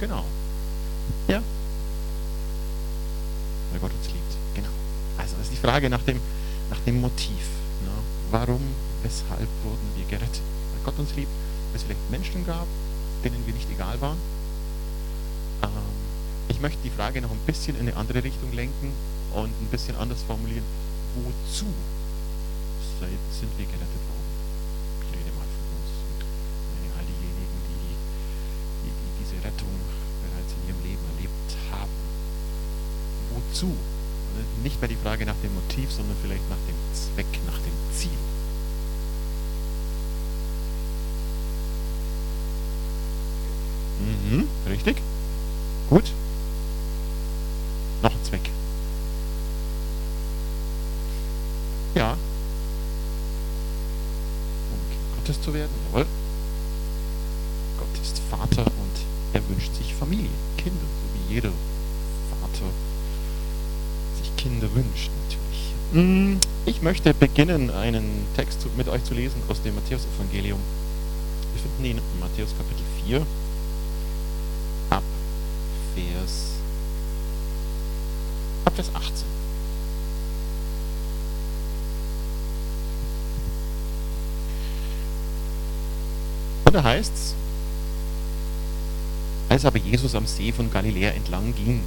Genau. Ja. Weil Gott uns liebt. Genau. Also das ist die Frage nach dem, nach dem Motiv. Ne? Warum, weshalb wurden wir gerettet? Weil Gott uns liebt, weil es vielleicht Menschen gab, denen wir nicht egal waren. Ähm, ich möchte die Frage noch ein bisschen in eine andere Richtung lenken und ein bisschen anders formulieren. Wozu sind wir gerettet worden? Ich rede mal von uns und all diejenigen, die, die, die diese Rettung bereits in ihrem Leben erlebt haben. Wozu? Nicht mehr die Frage nach dem Motiv, sondern vielleicht nach dem Zweck, nach dem Ziel. Mhm, richtig. Gut. Noch ein Zweck. Ja. Um Gottes zu werden, jawohl. Gott ist Vater und er wünscht sich Familie, Kinder, so wie jeder Vater sich Kinder wünscht, natürlich. Mm, ich möchte beginnen, einen Text mit euch zu lesen aus dem Matthäus-Evangelium. Wir finden ihn in Matthäus Kapitel 4. Vers, ab Vers 18. Und da heißt es, als aber Jesus am See von Galiläa entlang ging,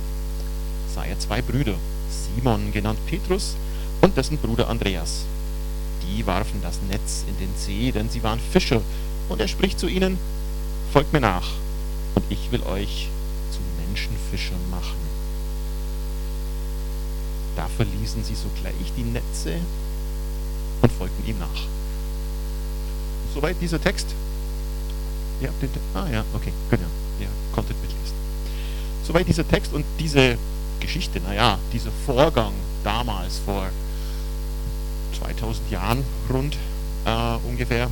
sah er zwei Brüder, Simon genannt Petrus und dessen Bruder Andreas. Die warfen das Netz in den See, denn sie waren Fischer. Und er spricht zu ihnen, folgt mir nach, und ich will euch Menschenfischern machen. Da verließen sie sogleich die Netze und folgten ihm nach. Soweit dieser Text. Ja, den, ah ja, okay, ja. Ja, konntet mitlesen. Soweit dieser Text und diese Geschichte, naja, dieser Vorgang damals vor 2000 Jahren rund äh, ungefähr.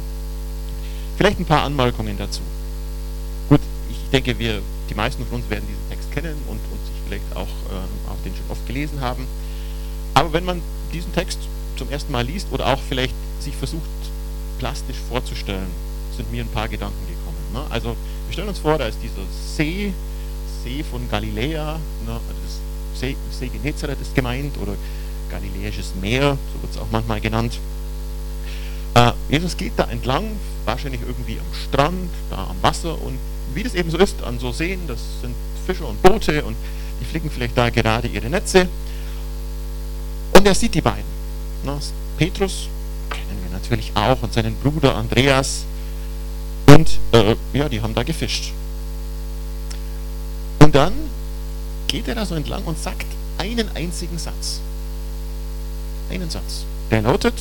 Vielleicht ein paar Anmerkungen dazu. Gut, ich denke, wir, die meisten von uns werden diesen kennen und, und sich vielleicht auch, äh, auch den schon oft gelesen haben. Aber wenn man diesen Text zum ersten Mal liest oder auch vielleicht sich versucht plastisch vorzustellen, sind mir ein paar Gedanken gekommen. Ne? Also wir stellen uns vor, da ist dieser See, See von Galiläa, ne? Also das See, See Genezareth ist gemeint oder Galiläisches Meer, so wird es auch manchmal genannt. Äh, Jesus geht da entlang, wahrscheinlich irgendwie am Strand, da am Wasser und wie das eben so ist an so Seen, das sind Fischer und Boote und die flicken vielleicht da gerade ihre Netze. Und er sieht die beiden. Ne? Petrus kennen wir natürlich auch und seinen Bruder Andreas. Und äh, ja, die haben da gefischt. Und dann geht er da so entlang und sagt einen einzigen Satz. Einen Satz. Der lautet,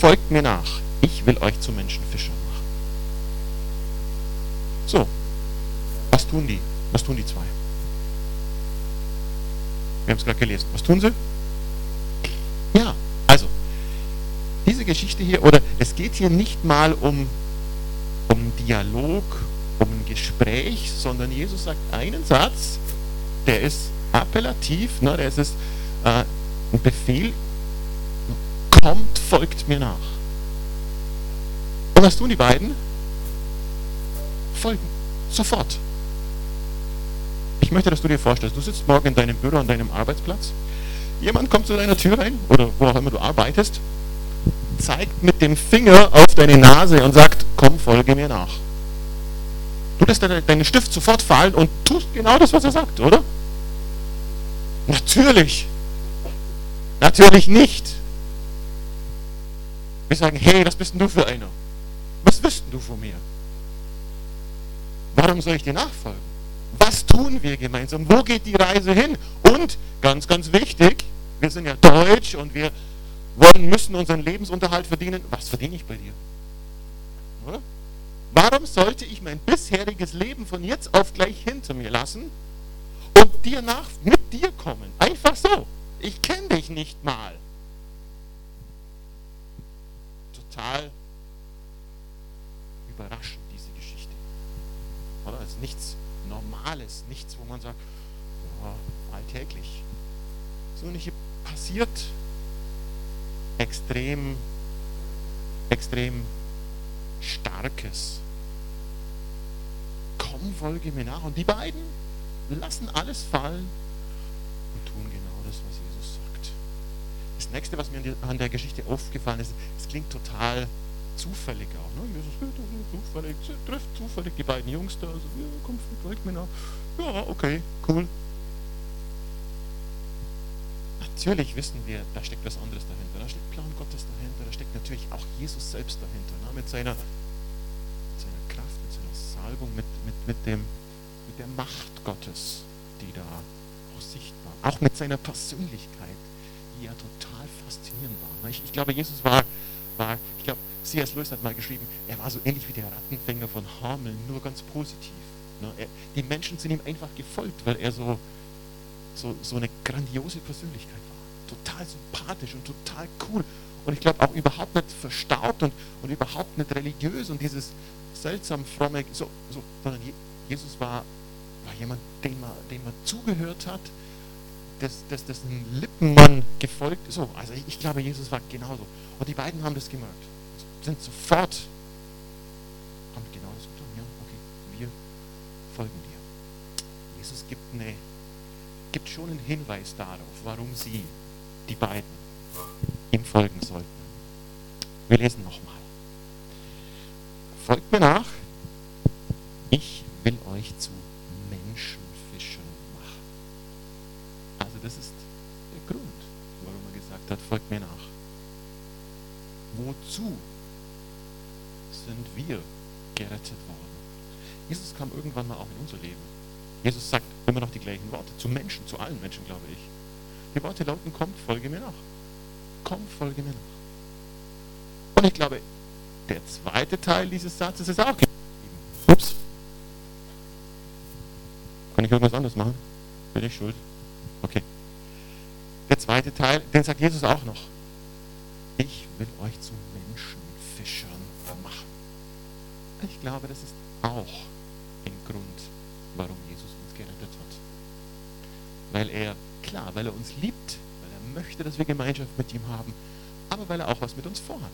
folgt mir nach, ich will euch zu Menschenfischern machen. So, was tun die? Was tun die zwei? Wir haben es gerade gelesen. Was tun sie? Ja, also, diese Geschichte hier, oder es geht hier nicht mal um, um Dialog, um ein Gespräch, sondern Jesus sagt einen Satz, der ist appellativ, ne, der ist äh, ein Befehl, kommt, folgt mir nach. Und was tun die beiden? Folgen, sofort. Ich möchte, dass du dir vorstellst, du sitzt morgen in deinem Büro an deinem Arbeitsplatz, jemand kommt zu deiner Tür rein oder wo auch immer du arbeitest, zeigt mit dem Finger auf deine Nase und sagt, komm, folge mir nach. Du lässt deinen Stift sofort fallen und tust genau das, was er sagt, oder? Natürlich. Natürlich nicht. Wir sagen, hey, was bist denn du für einer? Was wirst du von mir? Warum soll ich dir nachfolgen? Was tun wir gemeinsam? Wo geht die Reise hin? Und ganz, ganz wichtig, wir sind ja deutsch und wir wollen, müssen unseren Lebensunterhalt verdienen. Was verdiene ich bei dir? Oder? Warum sollte ich mein bisheriges Leben von jetzt auf gleich hinter mir lassen und dir nach, mit dir kommen? Einfach so. Ich kenne dich nicht mal. Total überraschend, diese Geschichte. Oder? Ist nichts Normales, nichts, wo man sagt, ja, alltäglich. Sondern hier passiert extrem, extrem Starkes. Komm, folge mir nach. Und die beiden lassen alles fallen und tun genau das, was Jesus sagt. Das nächste, was mir an der Geschichte aufgefallen ist, es klingt total zufällig auch. Ne? Jesus zufällig, trifft zufällig die beiden Jungs da. Also, ja, komm, folgt mir nach. Ja, okay, cool. Natürlich wissen wir, da steckt was anderes dahinter. Da steckt Plan Gottes dahinter. Da steckt natürlich auch Jesus selbst dahinter. Ne? Mit, seiner, mit seiner Kraft, mit seiner Salbung, mit, mit, mit, dem, der Macht Gottes, die da auch sichtbar Auch mit seiner Persönlichkeit, die ja total faszinierend war. Ne? Ich, ich glaube, Jesus war, war ich glaube, C.S. Lewis hat mal geschrieben, er war so ähnlich wie der Rattenfänger von Hameln, nur ganz positiv. Ne? Er, die Menschen sind ihm einfach gefolgt, weil er so, so, so eine grandiose Persönlichkeit war. Total sympathisch und total cool. Und ich glaube auch überhaupt nicht verstaubt und, und überhaupt nicht religiös und dieses seltsam fromme, so, so, sondern Jesus war, war jemand, dem man, dem man zugehört hat, dass, dass dessen Lippen man gefolgt ist. So, also ich, ich glaube, Jesus war genauso. Und die beiden haben das gemerkt sind sofort, haben genau das getan. Ja, okay, wir folgen dir. Jesus gibt, eine, gibt schon einen Hinweis darauf, warum sie, die beiden, ihm folgen sollten. Wir lesen nochmal. Folgt mir nach. Ich will euch zu Menschenfischern machen. Also das ist der Grund, warum er gesagt hat, folgt mir nach. Wozu sind wir gerettet worden. Jesus kam irgendwann mal auch in unser Leben. Jesus sagt immer noch die gleichen Worte zu Menschen, zu allen Menschen, glaube ich. Die Worte lauten, kommt, folge mir nach. Komm, folge mir nach. Und ich glaube, der zweite Teil dieses Satzes ist auch gegeben. Ups. Kann ich irgendwas anderes machen? Bin ich schuld? Okay. Der zweite Teil, den sagt Jesus auch noch. Ich will euch zu Menschenfischern machen. Ich glaube, das ist auch ein Grund, warum Jesus uns gerettet hat. Weil er, klar, weil er uns liebt, weil er möchte, dass wir Gemeinschaft mit ihm haben, aber weil er auch was mit uns vorhat.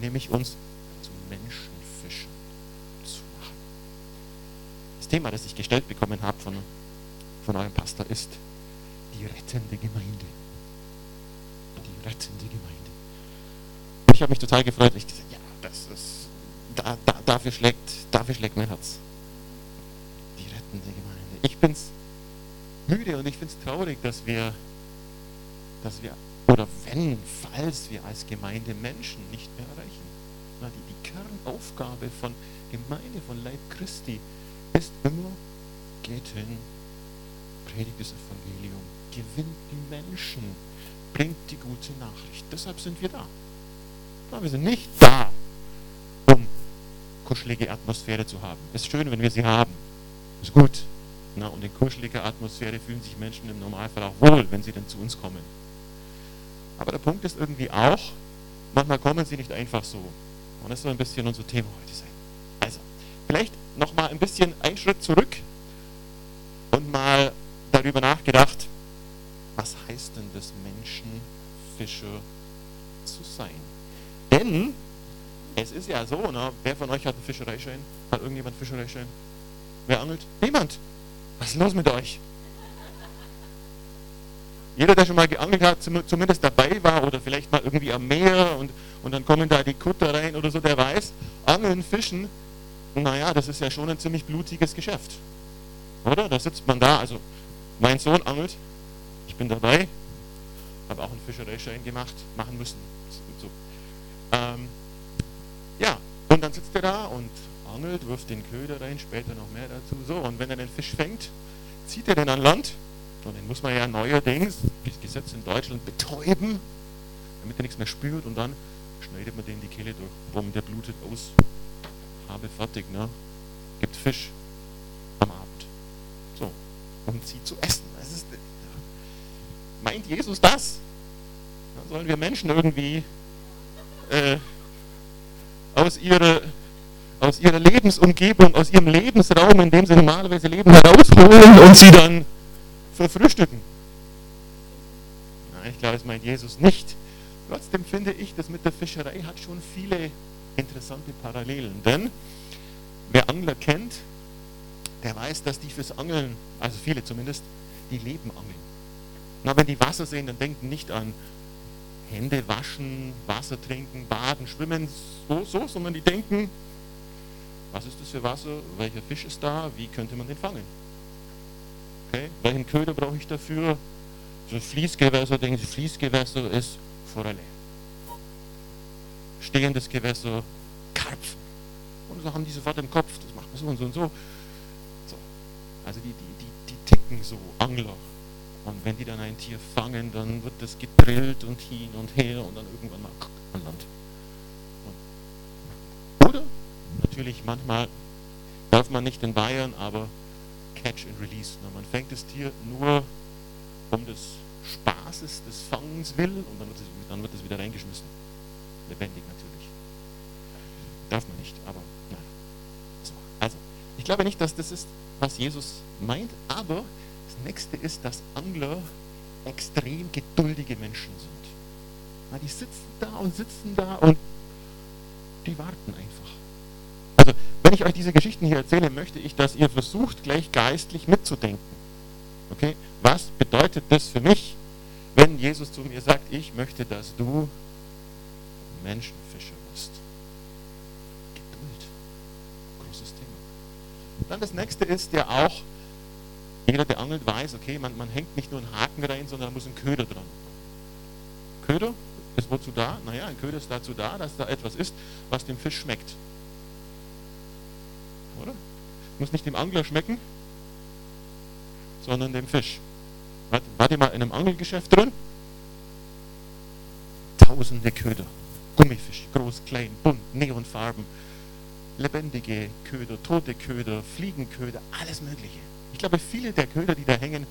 Nämlich uns zu Menschenfischen zu machen. Das Thema, das ich gestellt bekommen habe von, von eurem Pastor, ist die rettende Gemeinde. Die rettende Gemeinde. Habe mich total gefreut. Ich gesagt, ja, das ist da, da, dafür, schlägt, dafür schlägt mein Herz. Die rettende Gemeinde. Ich bin müde und ich finde es traurig, dass wir, dass wir, oder wenn, falls wir als Gemeinde Menschen nicht mehr erreichen. Die, die Kernaufgabe von Gemeinde, von Leib Christi ist immer, geht hin, predigt das Evangelium, gewinnt die Menschen, bringt die gute Nachricht. Deshalb sind wir da. Wir sind nicht da, kuschelige Atmosphäre zu haben. Ist schön, wenn wir sie haben. Ist gut. Na, und in kuscheliger Atmosphäre fühlen sich Menschen im Normalfall auch wohl, wenn sie dann zu uns kommen. Aber der Punkt ist irgendwie auch, manchmal kommen sie nicht einfach so. Und das soll ein bisschen unser Thema heute sein. Also, vielleicht nochmal ein bisschen einen Schritt zurück und mal darüber nachgedacht, was heißt denn das Menschenfischer zu sein? Denn es ist ja so, ne? wer von euch hat einen Fischereischein? Hat irgendjemand einen Fischereischein? Wer angelt? Niemand. Was ist los mit euch? Jeder, der schon mal geangelt hat, zumindest dabei war oder vielleicht mal irgendwie am Meer und, und dann kommen da die Kutter rein oder so, der weiß, Angeln, Fischen, naja, das ist ja schon ein ziemlich blutiges Geschäft. Oder? Da sitzt man da, also mein Sohn angelt, ich bin dabei, habe auch einen Fischereischein gemacht, machen müssen. Ähm, ja, und dann sitzt er da und angelt, wirft den Köder rein, später noch mehr dazu. So, und wenn er den Fisch fängt, zieht er den an Land. Und den muss man ja neuerdings, das Gesetz in Deutschland, betäuben, damit er nichts mehr spürt. Und dann schneidet man dem die Kehle durch. Bumm, der blutet aus. Habe fertig, ne? Gibt Fisch am Abend. So, um sie zu essen. Ist, meint Jesus das? Dann sollen wir Menschen irgendwie äh, aus ihrer, aus ihrer Lebensumgebung, aus ihrem Lebensraum, in dem sie normalerweise leben, herausholen und sie dann verfrühstücken. Nein, ich glaube, das meint Jesus nicht. Trotzdem finde ich, das mit der Fischerei hat schon viele interessante Parallelen. Denn wer Angler kennt, der weiß, dass die fürs Angeln, also viele zumindest, die leben angeln. Na, wenn die Wasser sehen, dann denken nicht an Hände waschen, Wasser trinken, baden, schwimmen, so, so, sondern die denken, was ist das für Wasser, welcher Fisch ist da, wie könnte man den fangen? Okay, welchen Köder brauche ich dafür? So Fließgewässer, denken Sie, Fließgewässer ist Forelle. Stehendes Gewässer, Karpfen. Und so haben die sofort im Kopf, das macht man so und so und so. so. Also die, die, die, die ticken so, Angler. Und wenn die dann ein Tier fangen, dann wird das gedrillt und hin und her und dann irgendwann mal an Land. Oder natürlich manchmal darf man nicht in Bayern, aber Catch and Release. Na, man fängt das Tier nur um des Spaßes des Fangens willen und dann wird, es, dann wird es wieder reingeschmissen. Lebendig natürlich. Darf man nicht, aber na. So. Also, ich glaube nicht, dass das ist, was Jesus meint, aber das nächste ist, dass Angler extrem geduldige Menschen sind. Na, die sitzen da und sitzen da und die warten einfach. Also, wenn ich euch diese Geschichten hier erzähle, möchte ich, dass ihr versucht, gleich geistlich mitzudenken. Okay? Was bedeutet das für mich, wenn Jesus zu mir sagt, ich möchte, dass du Menschenfischer wirst? Geduld. Großes Thema. Dann das nächste ist ja auch, jeder, der angelt, weiß, okay, man, man hängt nicht nur einen Haken rein, sondern da muss ein Köder dran. Köder ist wozu da? Naja, ein Köder ist dazu da, dass da etwas ist, was dem Fisch schmeckt. Oder? Muss nicht dem Angler schmecken, sondern dem Fisch. Wart ihr mal in einem Angelgeschäft drin? Tausende Köder. Gummifisch, groß, klein, bunt, Neonfarben, lebendige Köder, tote Köder, Fliegenköder, alles Mögliche. Ich glaube, viele der Köder, die da hängen,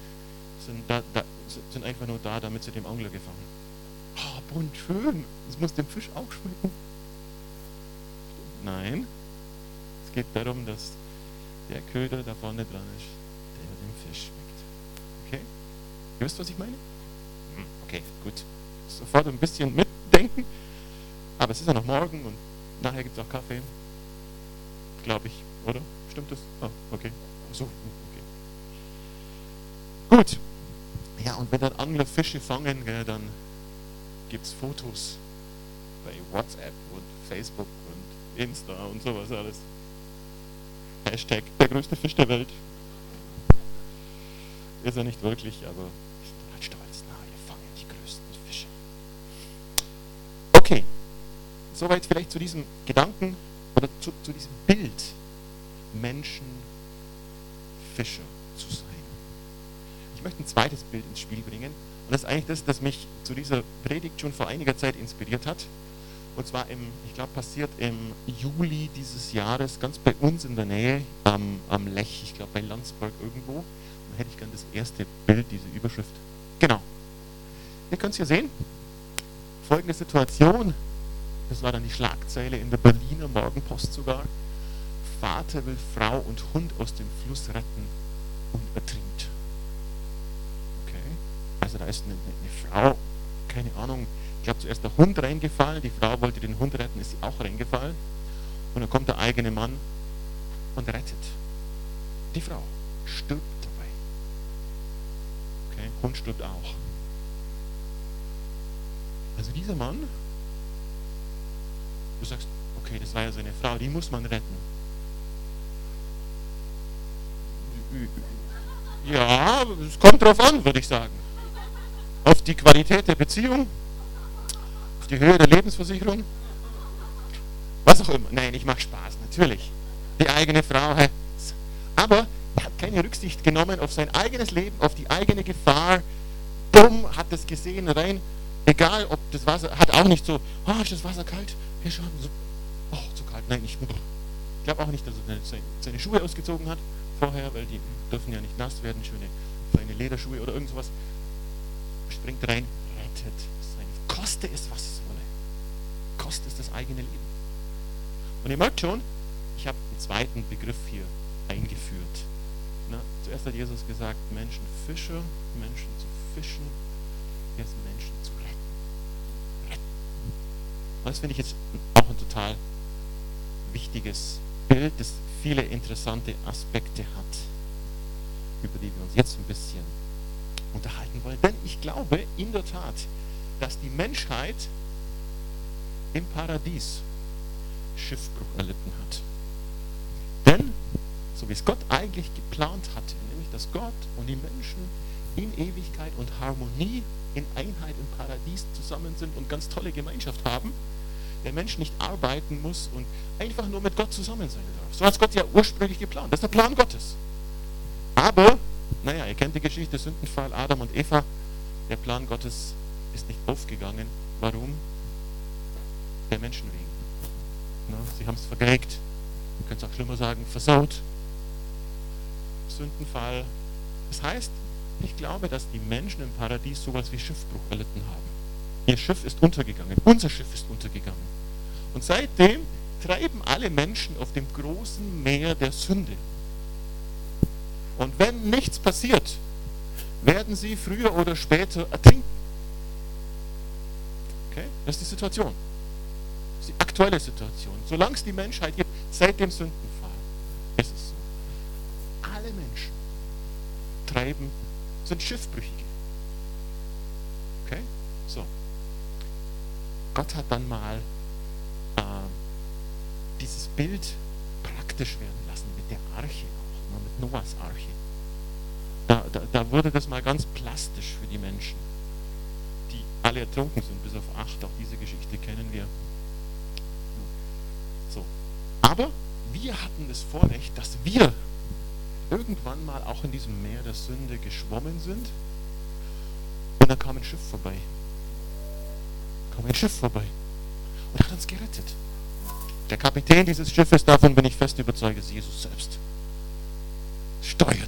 sind, da, da, sind einfach nur da, damit sie dem Angler gefangen. Oh, bunt, schön. Das muss dem Fisch auch schmecken. Nein, es geht darum, dass der Köder da vorne dran ist, der dem Fisch schmeckt. Okay? Ihr wisst, was ich meine? Hm, okay, gut. Sofort ein bisschen mitdenken. Aber es ist ja noch morgen und nachher gibt es auch Kaffee. Glaube ich, oder? Stimmt das? Oh, okay. So, Gut. Ja, und wenn dann Angler Fische fangen, gell, dann gibt es Fotos bei WhatsApp und Facebook und Insta und sowas alles. Hashtag der größte Fisch der Welt. Ist er nicht wirklich, aber ist halt stolz. Na, wir fangen die größten Fische. Okay, soweit vielleicht zu diesem Gedanken oder zu, zu diesem Bild Menschen, Fischer zu sein. Ich möchte ein zweites Bild ins Spiel bringen. Und das ist eigentlich das, das mich zu dieser Predigt schon vor einiger Zeit inspiriert hat. Und zwar im, ich glaube, passiert im Juli dieses Jahres, ganz bei uns in der Nähe, am, am Lech, ich glaube bei Landsberg irgendwo. Da hätte ich gerne das erste Bild, diese Überschrift. Genau. Ihr könnt es hier sehen. Folgende Situation. Das war dann die Schlagzeile in der Berliner Morgenpost sogar. Vater will Frau und Hund aus dem Fluss retten und ertrinkt. Also eine, eine Frau, keine Ahnung, ich glaube zuerst der Hund reingefallen, die Frau wollte den Hund retten, ist sie auch reingefallen. Und dann kommt der eigene Mann und rettet. Die Frau stirbt dabei. Okay, Hund stirbt auch. Also dieser Mann, du sagst, okay, das war ja seine Frau, die muss man retten. Ja, es kommt drauf an, würde ich sagen auf die Qualität der Beziehung, auf die Höhe der Lebensversicherung, was auch immer. Nein, ich mache Spaß, natürlich. Die eigene Frau. Aber er hat keine Rücksicht genommen auf sein eigenes Leben, auf die eigene Gefahr. Dumm hat das gesehen, rein. Egal, ob das Wasser, hat auch nicht so, oh, ist das Wasser kalt? Hier schon, so, oh, zu kalt. Nein, ich, ich glaube auch nicht, dass er seine Schuhe ausgezogen hat vorher, weil die dürfen ja nicht nass werden, schöne feine Lederschuhe oder irgend sowas springt rein, rettet sein. Koste es, was es wolle. Koste es das eigene Leben. Und ihr merkt schon, ich habe einen zweiten Begriff hier eingeführt. Na, zuerst hat Jesus gesagt, Menschen Fischer, Menschen zu fischen, jetzt Menschen zu retten. retten. Und das finde ich jetzt auch ein total wichtiges Bild. Das viele interessante Aspekte hat, über die wir uns jetzt ein bisschen unterhalten wollen. Denn ich glaube in der Tat, dass die Menschheit im Paradies Schiffbruch erlitten hat. Denn, so wie es Gott eigentlich geplant hatte, nämlich dass Gott und die Menschen in Ewigkeit und Harmonie, in Einheit im Paradies zusammen sind und ganz tolle Gemeinschaft haben, der Mensch nicht arbeiten muss und einfach nur mit Gott zusammen sein darf. So hat es Gott ja ursprünglich geplant. Das ist der Plan Gottes. Aber, naja, ihr kennt die Geschichte, Sündenfall Adam und Eva. Der Plan Gottes ist nicht aufgegangen. Warum? Der Menschen wegen. Sie haben es vergeigt. Man könnte es auch schlimmer sagen, versaut. Sündenfall. Das heißt, ich glaube, dass die Menschen im Paradies sowas wie Schiffbruch erlitten haben. Ihr Schiff ist untergegangen. Unser Schiff ist untergegangen. Und seitdem treiben alle Menschen auf dem großen Meer der Sünde. Und wenn nichts passiert, werden sie früher oder später ertrinken. Okay? Das ist die Situation. Das ist die aktuelle Situation. Solange es die Menschheit gibt, seit dem Sündenfall, ist es so. Alle Menschen treiben, sind Schiffbrüchige. Okay? So. Gott hat dann mal äh, dieses Bild praktisch werden lassen mit der Arche mit Noahs Arche. Da, da, da, wurde das mal ganz plastisch für die Menschen, die alle ertrunken sind, bis auf acht. Auch diese Geschichte kennen wir. So. Aber wir hatten das Vorrecht, dass wir irgendwann mal auch in diesem Meer der Sünde geschwommen sind und dann kam ein Schiff vorbei kam ein Schiff vorbei und hat uns gerettet. Der Kapitän dieses Schiffes, davon bin ich fest überzeugt, ist Jesus selbst.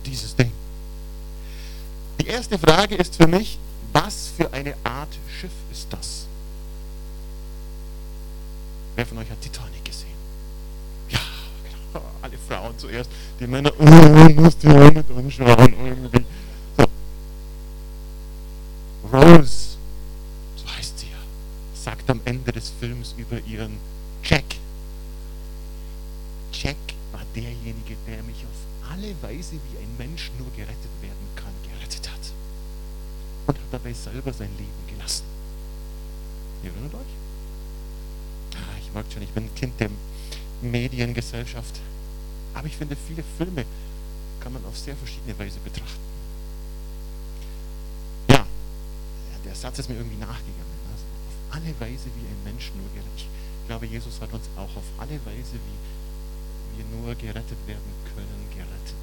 Dieses Ding. Die erste Frage ist für mich, was für eine Art Schiff ist das? Wer von euch hat Titanic gesehen? Ja, genau. Alle Frauen zuerst, die Männer, oh, musst du auch mit anschauen irgendwie. So. Rose sagt am Ende des Films über ihren Jack. Jack war derjenige, der mich auf alle Weise, wie ein Mensch nur gerettet werden kann, gerettet hat. Und hat dabei selber sein Leben gelassen. Ihr erinnert euch? Ah, ich mag schon, ich bin Kind der Mediengesellschaft. Aber ich finde, viele Filme kann man auf sehr verschiedene Weise betrachten. Ja, der Satz ist mir irgendwie nachgegangen alle Weise, wie ein Mensch nur gerettet. Ich glaube, Jesus hat uns auch auf alle Weise, wie wir nur gerettet werden können, gerettet.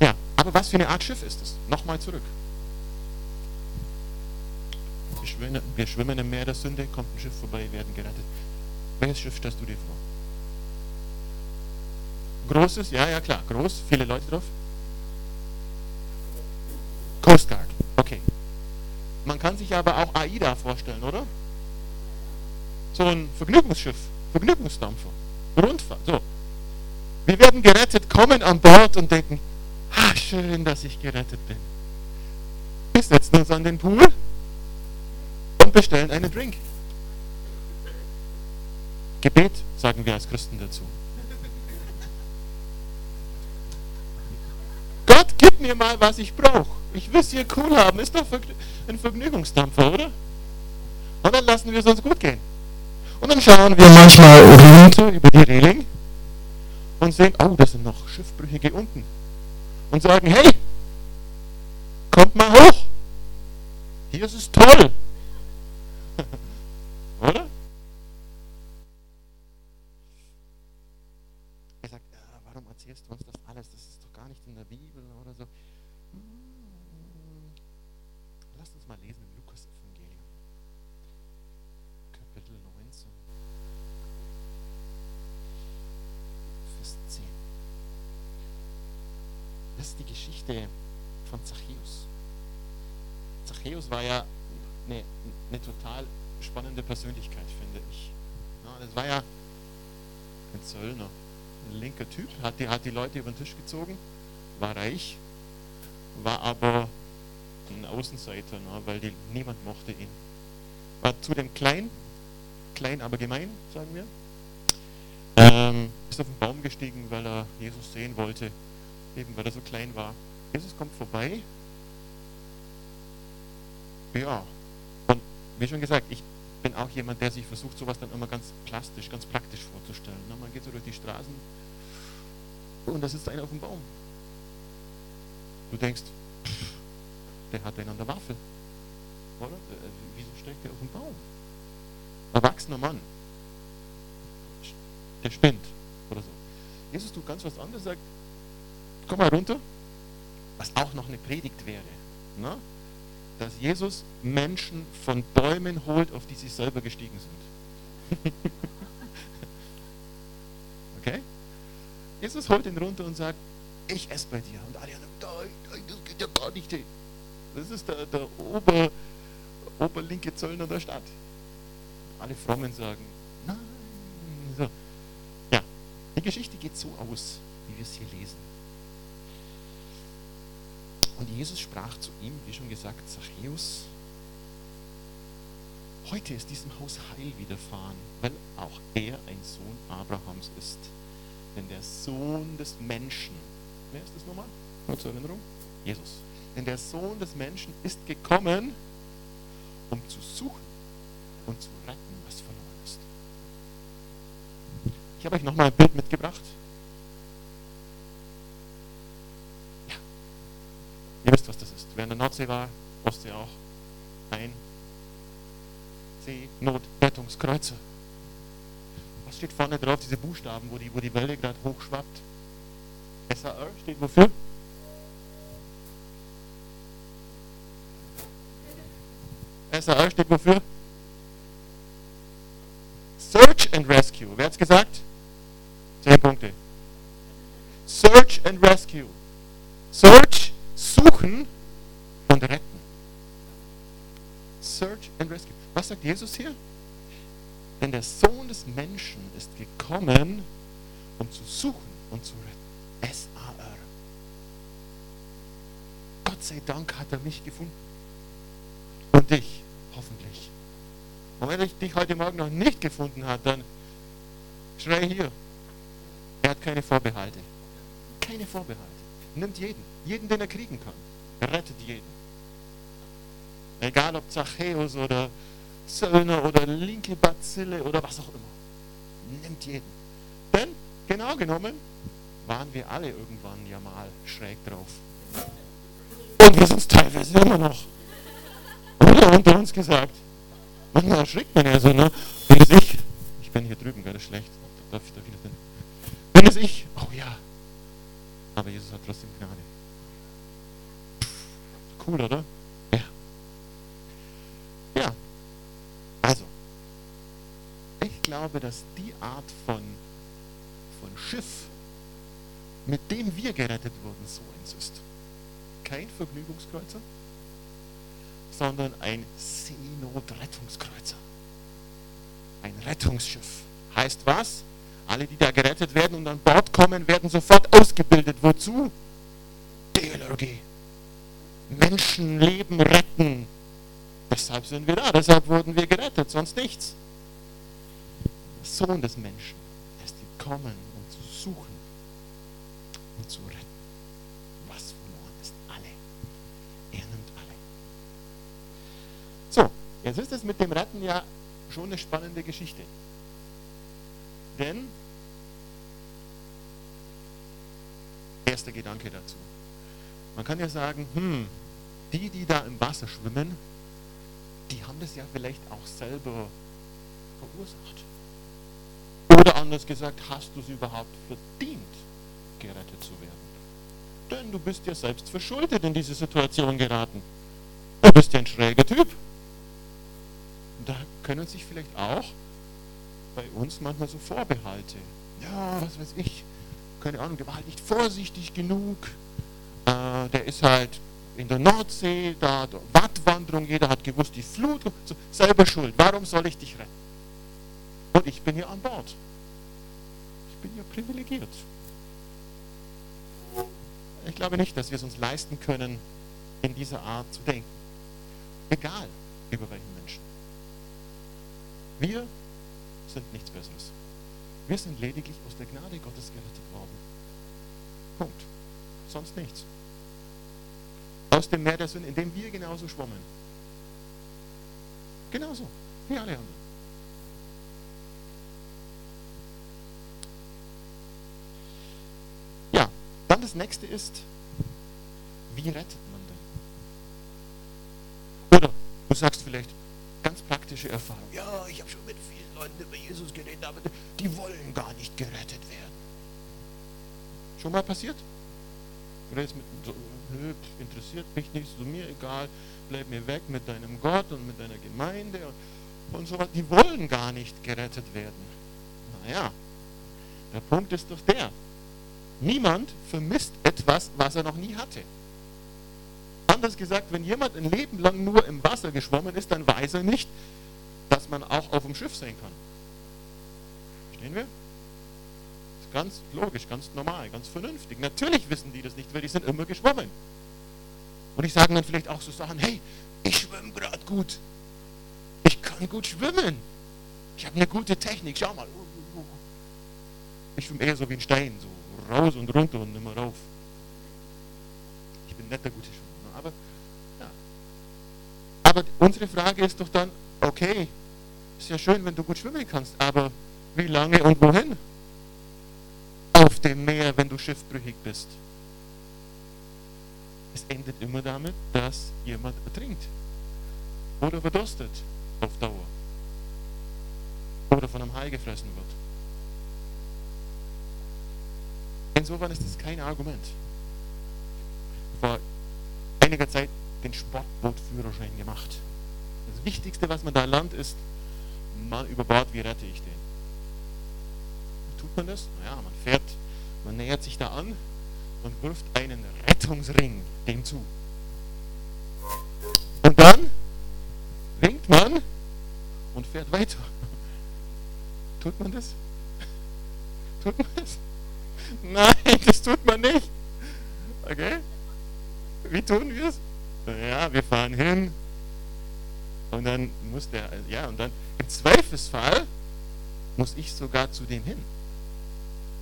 Ja, aber was für eine Art Schiff ist es? Nochmal zurück. Wir schwimmen, wir schwimmen im Meer der Sünde, kommt ein Schiff vorbei, werden gerettet. Welches Schiff stellst du dir vor? Großes? Ja, ja, klar. Groß, viele Leute drauf. Coast Guard. Okay. Man kann sich aber auch AIDA vorstellen, oder? So ein Vergnügungsschiff, Vergnügungsdampfer, Rundfahrt. So. Wir werden gerettet, kommen an Bord und denken, ah, schön, dass ich gerettet bin. Wir setzen uns an den Pool und bestellen einen Drink. Gebet, sagen wir als Christen dazu. Gott, gib mir mal, was ich brauche. Ich will es hier cool haben. Ist doch ein Vergnügungsdampfer, oder? Und dann lassen wir es uns gut gehen. Und dann schauen wir manchmal runter über die Reling und sehen, oh, da sind noch Schiffbrüchige unten. Und sagen, hey, kommt mal hoch. Hier ist es toll. oder? Er sagt, ja, warum erzählst du uns das alles? Das ist doch gar nicht in der Bibel oder so. mal lesen im Lukas-Evangelium, Kapitel 19, Vers 10. Das ist die Geschichte von Zachäus. Zachäus war ja eine, eine total spannende Persönlichkeit, finde ich. Das war ja ein Zöllner, ein linker Typ, hat die, hat die Leute über den Tisch gezogen, war reich, war aber ein Außenseiter, ne, weil die, niemand mochte ihn. War zudem klein, klein aber gemein, sagen wir. Äh, ähm, ist auf den Baum gestiegen, weil er Jesus sehen wollte, eben weil er so klein war. Jesus kommt vorbei. Ja, und wie schon gesagt, ich bin auch jemand, der sich versucht, sowas dann immer ganz plastisch, ganz praktisch vorzustellen. Na, man geht so durch die Straßen und da sitzt einer auf dem Baum. Du denkst, pff, der hat einen an der Waffe. Oder? Äh, wieso steckt der auf dem Baum? Erwachsener Mann. Der spinnt. Oder so. Jesus tut ganz was anderes, sagt, komm mal runter. Was auch noch eine Predigt wäre. Na? Dass Jesus Menschen von Bäumen holt, auf die sie selber gestiegen sind. okay? Jesus holt ihn runter und sagt, ich esse bei dir. Und alle das geht ja gar nicht. Das ist der, der Ober, oberlinke Zöllner der Stadt. Alle Frommen sagen, nein. So. Ja, die Geschichte geht so aus, wie wir es hier lesen. Und Jesus sprach zu ihm, wie schon gesagt, Zachäus, heute ist diesem Haus Heil widerfahren, weil auch er ein Sohn Abrahams ist. Denn der Sohn des Menschen, wer ist das nochmal? Nur zur Erinnerung? Jesus. Denn der Sohn des Menschen ist gekommen, um zu suchen und zu retten, was verloren ist. Ich habe euch nochmal ein Bild mitgebracht. Ja. Ihr wisst, was das ist. Wer in der Nordsee war, Ostsee auch. Ein Seenotrettungskreuzer. Was steht vorne drauf, diese Buchstaben, wo die, wo die Welle gerade hochschwappt? SAR steht wofür? SAR steht wofür? Search and Rescue. Wer hat es gesagt? And Rescue. Search, suchen und retten. Search and Rescue. Was sagt Jesus hier? Denn der Sohn des Menschen ist gekommen, um zu suchen und zu retten. S-A-R. Gott sei Dank hat er mich gefunden. Und dich, hoffentlich. Und wenn er dich heute Morgen noch nicht gefunden hat, dann schrei hier. Er hat keine Vorbehalte. Keine Vorbehalte. Nimmt jeden. Jeden, den er kriegen kann. Rettet jeden. Egal ob Zachäus oder Söllner oder linke Bazille oder was auch immer. Nimmt jeden. Denn, genau genommen, waren wir alle irgendwann ja mal schräg drauf. Und wir sind es teilweise immer noch. Oder unter uns gesagt. Manchmal erschrickt man ja so, ne? Wenn es ich, ich bin hier drüben, gerade schlecht. Darf ich, darf ich das Wenn es ich, oh ja. Aber Jesus hat trotzdem Gnade. Cool, oder? Ja. Ja. Also, ich glaube, dass die Art von, von Schiff, mit dem wir gerettet wurden, so eins ist. Kein Vergnügungskreuzer, sondern ein Seenotrettungskreuzer. Ein Rettungsschiff. Heißt was? Alle, die da gerettet werden und an Bord kommen, werden sofort ausgebildet. Wozu? DLRG. Menschenleben retten. Deshalb sind wir da, deshalb wurden wir gerettet, sonst nichts. Der Sohn des Menschen ist gekommen, um zu suchen und zu retten. Was verloren ist, alle. Er nimmt alle. So, jetzt ist es mit dem Retten ja schon eine spannende Geschichte. Denn, erster Gedanke dazu. Man kann ja sagen, hm, die, die da im Wasser schwimmen, die haben das ja vielleicht auch selber verursacht. Oder anders gesagt, hast du es überhaupt verdient, gerettet zu werden? Denn du bist ja selbst verschuldet in diese Situation geraten. Du bist ja ein schräger Typ. Da können sich vielleicht auch bei uns manchmal so Vorbehalte. Ja, was weiß ich, keine Ahnung, der war halt nicht vorsichtig genug. Äh, der ist halt in der Nordsee, da Wattwanderung, jeder hat gewusst, die Flut, so, selber schuld. Warum soll ich dich retten? Und ich bin hier an Bord. Ich bin ja privilegiert. Ich glaube nicht, dass wir es uns leisten können, in dieser Art zu denken. Egal, über welchen Menschen. Wir sind nichts Besseres. Wir sind lediglich aus der Gnade Gottes gerettet worden. Punkt. Sonst nichts. Aus dem Meer der Sünde, in dem wir genauso schwommen. Genauso, wie alle anderen. Ja, dann das nächste ist, wie rettet man denn? Oder du sagst vielleicht, praktische Erfahrung. Ja, ich habe schon mit vielen Leuten über Jesus geredet, aber die wollen gar nicht gerettet werden. Schon mal passiert? Oder jetzt mit, so, nö, interessiert mich nicht, so mir egal, bleib mir weg mit deinem Gott und mit deiner Gemeinde und, und so was. Die wollen gar nicht gerettet werden. Naja, der Punkt ist doch der, niemand vermisst etwas, was er noch nie hatte. Anders gesagt, wenn jemand ein Leben lang nur im Wasser geschwommen ist, dann weiß er nicht, dass man auch auf dem Schiff sein kann. Verstehen wir? Ist ganz logisch, ganz normal, ganz vernünftig. Natürlich wissen die das nicht, weil die sind immer geschwommen. Und ich sage dann vielleicht auch so Sachen, hey, ich schwimme gerade gut. Ich kann gut schwimmen. Ich habe eine gute Technik, schau mal. Ich schwimme eher so wie ein Stein, so raus und runter und immer rauf. Ich bin netter guter Schwimmer. Aber, ja. aber unsere Frage ist doch dann, okay, ist ja schön, wenn du gut schwimmen kannst, aber wie lange und wohin? Auf dem Meer, wenn du schiffbrüchig bist. Es endet immer damit, dass jemand ertrinkt oder verdurstet auf Dauer oder von einem Hai gefressen wird. Insofern ist das kein Argument. Einiger Zeit den Sportbootführerschein gemacht. Das Wichtigste, was man da lernt, ist, man über Bord, wie rette ich den? Wie tut man das? Naja, man fährt, man nähert sich da an und wirft einen Rettungsring dem zu. Und dann winkt man und fährt weiter. Tut man das? Tut man das? Nein, das tut man nicht. Okay? Wie tun wir es? Ja, wir fahren hin. Und dann muss der, ja, und dann im Zweifelsfall muss ich sogar zu dem hin.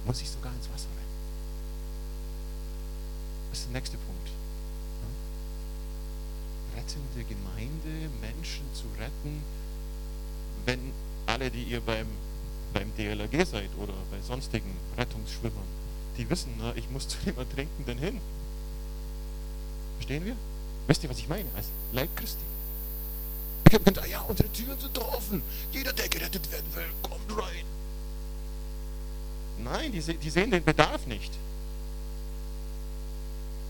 Muss ich sogar ins Wasser rein. Das ist der nächste Punkt. Rettende Gemeinde, Menschen zu retten, wenn alle, die ihr beim, beim DLRG seid oder bei sonstigen Rettungsschwimmern, die wissen, na, ich muss zu dem Ertrinkenden hin. Verstehen wir? Wisst ihr, was ich meine? Als Leib Christi. Ich habe gedacht, ja, unsere Türen sind offen. Jeder, der gerettet werden will, kommt rein. Nein, die, die sehen den Bedarf nicht.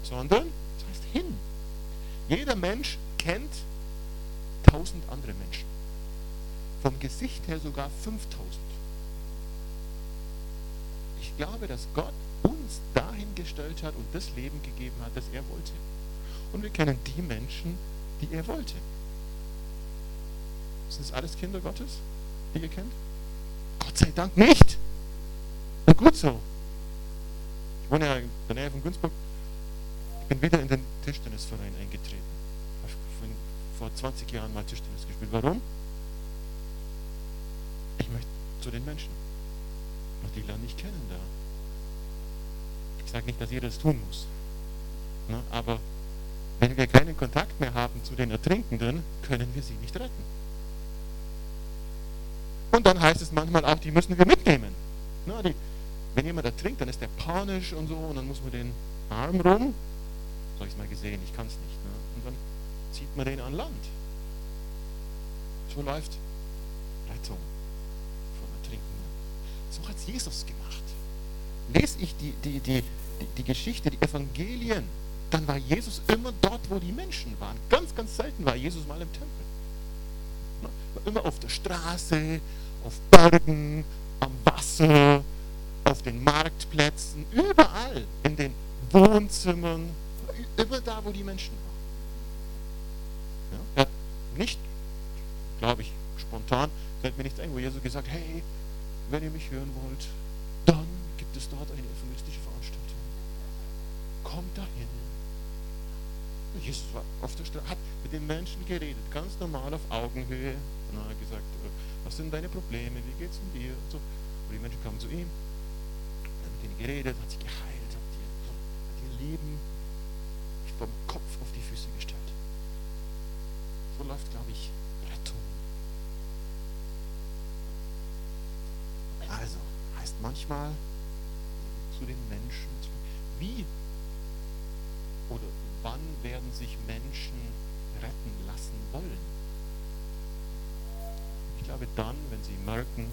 Sondern, das heißt hin. Jeder Mensch kennt tausend andere Menschen. Vom Gesicht her sogar 5000. Ich glaube, dass Gott uns dahin gestellt hat und das Leben gegeben hat, das er wollte und wir kennen die Menschen, die er wollte. Sind das alles Kinder Gottes, die ihr kennt? Gott sei Dank nicht. Na gut so. Ich wohne ja in der Nähe von Günzburg. Ich bin wieder in den Tischtennisverein eingetreten. Ich habe vor 20 Jahren mal Tischtennis gespielt. Warum? Ich möchte zu den Menschen. Und die lerne ich kennen da. Ich sage nicht, dass jeder das tun muss. Ne? Aber wenn wir keinen Kontakt mehr haben zu den Ertrinkenden, können wir sie nicht retten. Und dann heißt es manchmal auch, die müssen wir mitnehmen. Na, die, wenn jemand ertrinkt, dann ist der panisch und so, und dann muss man den Arm rum. So habe ich es mal gesehen, ich kann es nicht. Ne? Und dann zieht man den an Land. So läuft Rettung von Ertrinkenden. So hat es Jesus gemacht. Lese ich die, die, die, die, die Geschichte, die Evangelien, dann war Jesus immer dort, wo die Menschen waren. Ganz, ganz selten war Jesus mal im Tempel. War immer auf der Straße, auf Bergen, am Wasser, auf den Marktplätzen, überall, in den Wohnzimmern, immer da, wo die Menschen waren. Ja, er hat nicht, glaube ich, spontan, fällt mir nichts ein, wo Jesus gesagt hey, wenn ihr mich hören wollt, dann gibt es dort eine evangelistische Veranstaltung. Kommt dahin Jesus war auf der Straße, hat mit den Menschen geredet, ganz normal auf Augenhöhe. Und er hat gesagt, äh, was sind deine Probleme, wie geht's um dir? Und, so. Aber die Menschen kamen zu ihm, er hat mit ihnen geredet, hat sie geheilt, hat ihr, hat ihr Leben vom Kopf auf die Füße gestellt. So läuft, glaube ich, Rettung. Also, heißt manchmal zu den Menschen, wie oder wann werden sich Menschen retten lassen wollen? Ich glaube dann, wenn sie merken,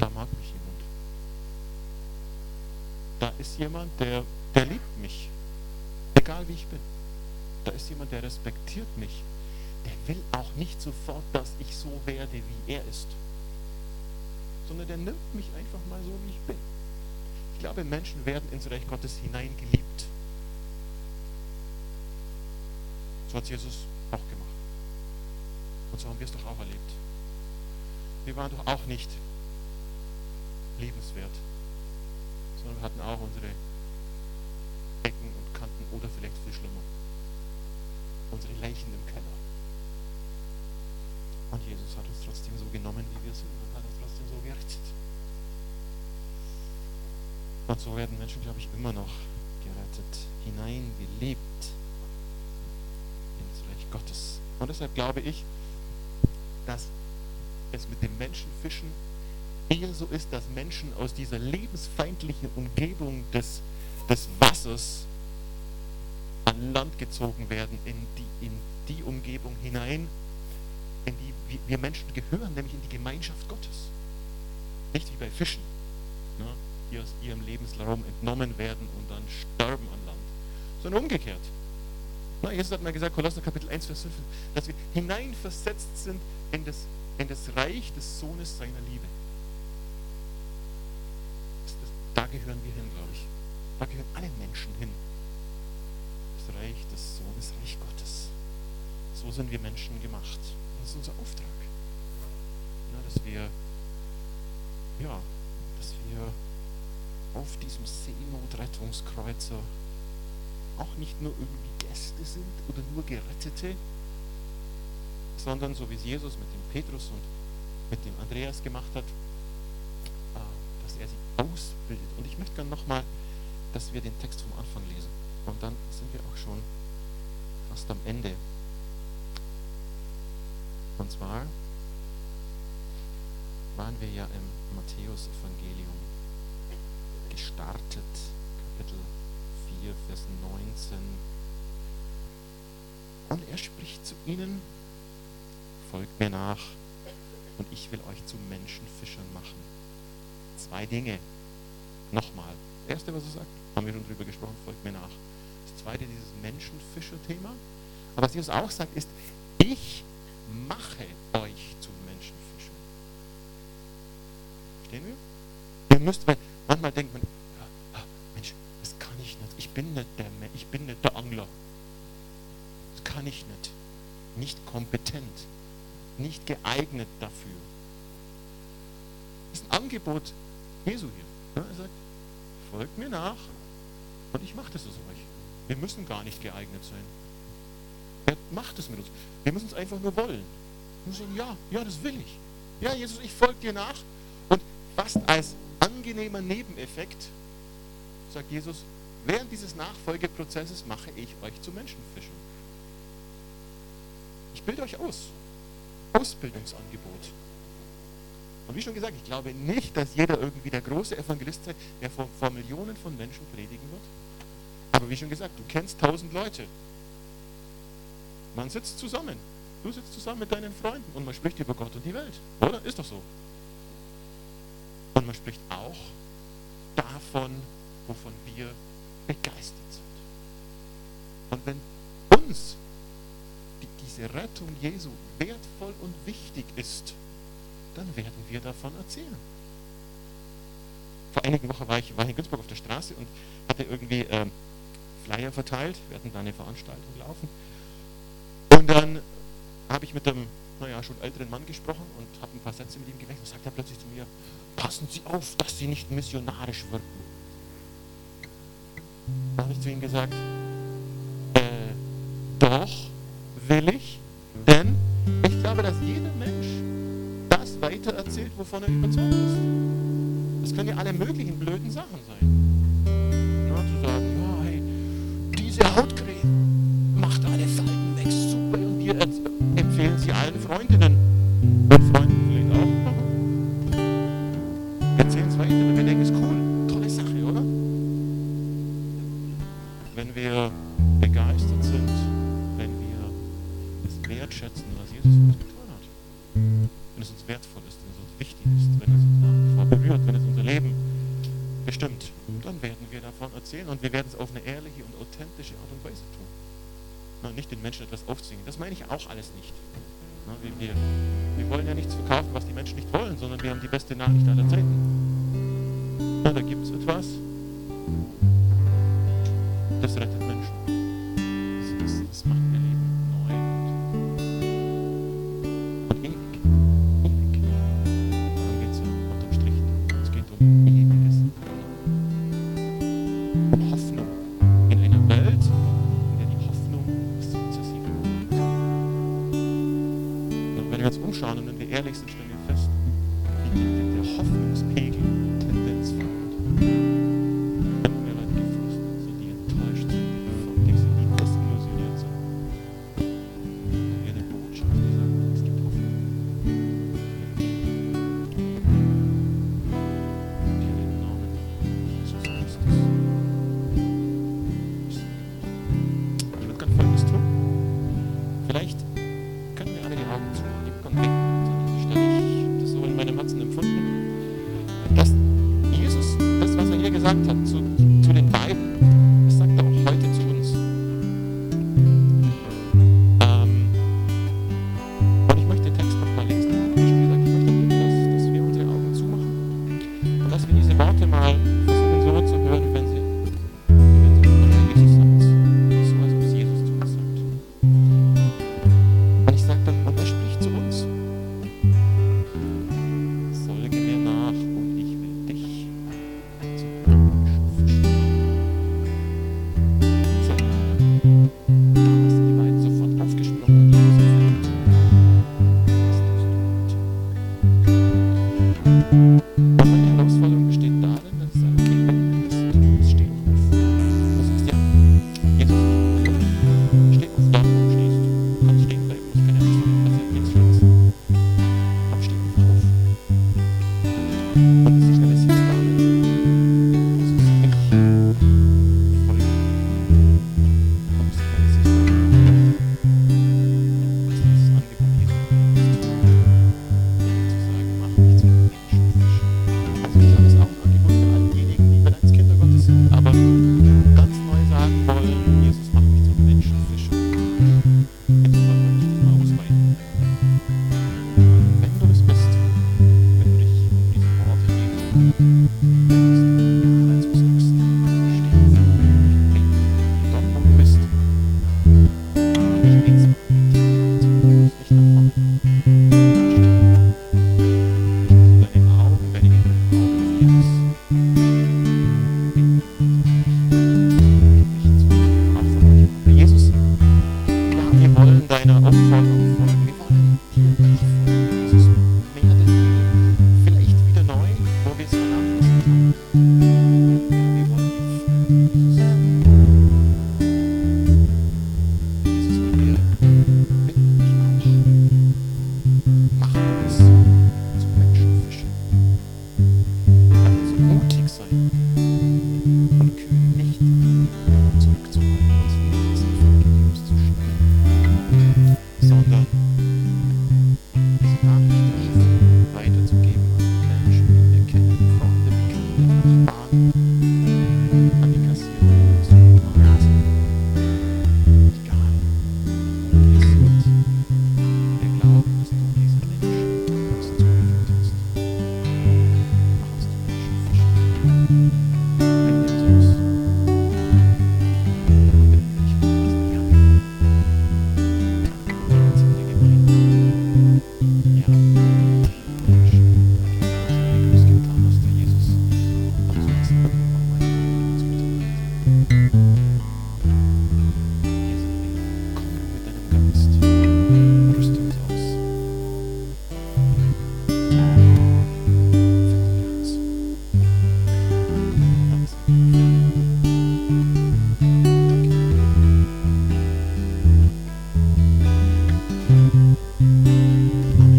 da mag mich jemand. Da ist jemand, der, der liebt mich, egal wie ich bin. Da ist jemand, der respektiert mich. Der will auch nicht sofort, dass ich so werde, wie er ist, sondern der nimmt mich einfach mal so, wie ich bin. Ich glaube, Menschen werden ins Reich Gottes hineingeliebt. So hat Jesus auch gemacht. Und so haben wir es doch auch erlebt. Wir waren doch auch nicht lebenswert, sondern wir hatten auch unsere Ecken und Kanten oder vielleicht viel schlimmer. Unsere Leichen im Keller. Und Jesus hat uns trotzdem so genommen, wie wir sind und hat uns trotzdem so gerettet. Und so werden Menschen, glaube ich, immer noch gerettet, hineingelebt ins Gottes. Und deshalb glaube ich, dass es mit dem Menschenfischen eher so ist, dass Menschen aus dieser lebensfeindlichen Umgebung des, des Wassers an Land gezogen werden, in die, in die Umgebung hinein, in die wir Menschen gehören, nämlich in die Gemeinschaft Gottes. Nicht wie bei Fischen, ne, die aus ihrem Lebensraum entnommen werden und dann sterben an Land, sondern umgekehrt. Na, Jesus hat mal gesagt, Kolosser Kapitel 1, Vers 5, dass wir hineinversetzt sind in das, in das Reich des Sohnes seiner Liebe. Das, das, da gehören wir hin, glaube ich. Da gehören alle Menschen hin. Das Reich des Sohnes, Reich Gottes. So sind wir Menschen gemacht. Das ist unser Auftrag. Na, dass wir, ja, dass wir auf diesem Seenotrettungskreuzer auch nicht nur irgendwie Gäste sind oder nur Gerettete, sondern so wie es Jesus mit dem Petrus und mit dem Andreas gemacht hat, äh, dass er sie ausbildet. Und ich möchte gerne nochmal, dass wir den Text vom Anfang lesen. Und dann sind wir auch schon fast am Ende. Und zwar waren wir ja im Matthäus-Evangelium gestartet, Kapitel 4, Vers 19. Und er spricht zu ihnen, folgt mir nach und ich will euch zu Menschenfischern machen. Zwei Dinge. Nochmal. Das erste, was er sagt, haben wir schon drüber gesprochen, folgt mir nach. Das zweite, dieses Menschenfischer-Thema. Aber was Jesus auch sagt, ist, ich mache euch zu Menschenfischern. Verstehen wir? Ihr müsst, weil manchmal denkt man, ja, Mensch, das kann ich nicht. Ich bin nicht der, ich bin nicht der Angler. Das kann ich nicht. Nicht kompetent nicht geeignet dafür. Das ist ein Angebot Jesu hier. Er sagt, folgt mir nach und ich mache das aus euch. Wir müssen gar nicht geeignet sein. Er macht es mit uns. Wir müssen es einfach nur wollen. Wir sagen, ja, ja, das will ich. Ja, Jesus, ich folge dir nach. Und fast als angenehmer Nebeneffekt sagt Jesus, während dieses Nachfolgeprozesses mache ich euch zu Menschenfischern. Ich bilde euch aus. Ausbildungsangebot. Und wie schon gesagt, ich glaube nicht, dass jeder irgendwie der große Evangelist sei, der vor, vor Millionen von Menschen predigen wird. Aber wie schon gesagt, du kennst tausend Leute. Man sitzt zusammen. Du sitzt zusammen mit deinen Freunden und man spricht über Gott und die Welt. Oder? Ist doch so. Und man spricht auch davon, wovon wir begeistert sind. Und wenn uns diese Rettung Jesu wertvoll und wichtig ist, dann werden wir davon erzählen. Vor einigen Wochen war ich, war ich in Günzburg auf der Straße und hatte irgendwie äh, Flyer verteilt. Wir hatten da eine Veranstaltung laufen. Und dann habe ich mit dem, naja, schon älteren Mann gesprochen und habe ein paar Sätze mit ihm gewechselt. Und sagt er plötzlich zu mir, passen Sie auf, dass Sie nicht missionarisch wirken. Habe ich zu ihm gesagt, äh, doch, will ich, denn ich glaube, dass jeder Mensch das weitererzählt, wovon er überzeugt ist. Das können ja alle möglichen blöden Sachen sein. Na, zu sagen, ja, hey, diese Hautcreme macht alle Falten weg, super. Und wir empfehlen sie allen Freundinnen und Freunden authentische Art und Weise tun. Na, nicht den Menschen etwas aufzwingen. Das meine ich auch alles nicht. Na, wir, wir, wir, wollen ja nichts verkaufen, was die Menschen nicht wollen, sondern wir haben die beste Nachricht aller Zeiten. Na, da gibt es etwas, das rettet Menschen.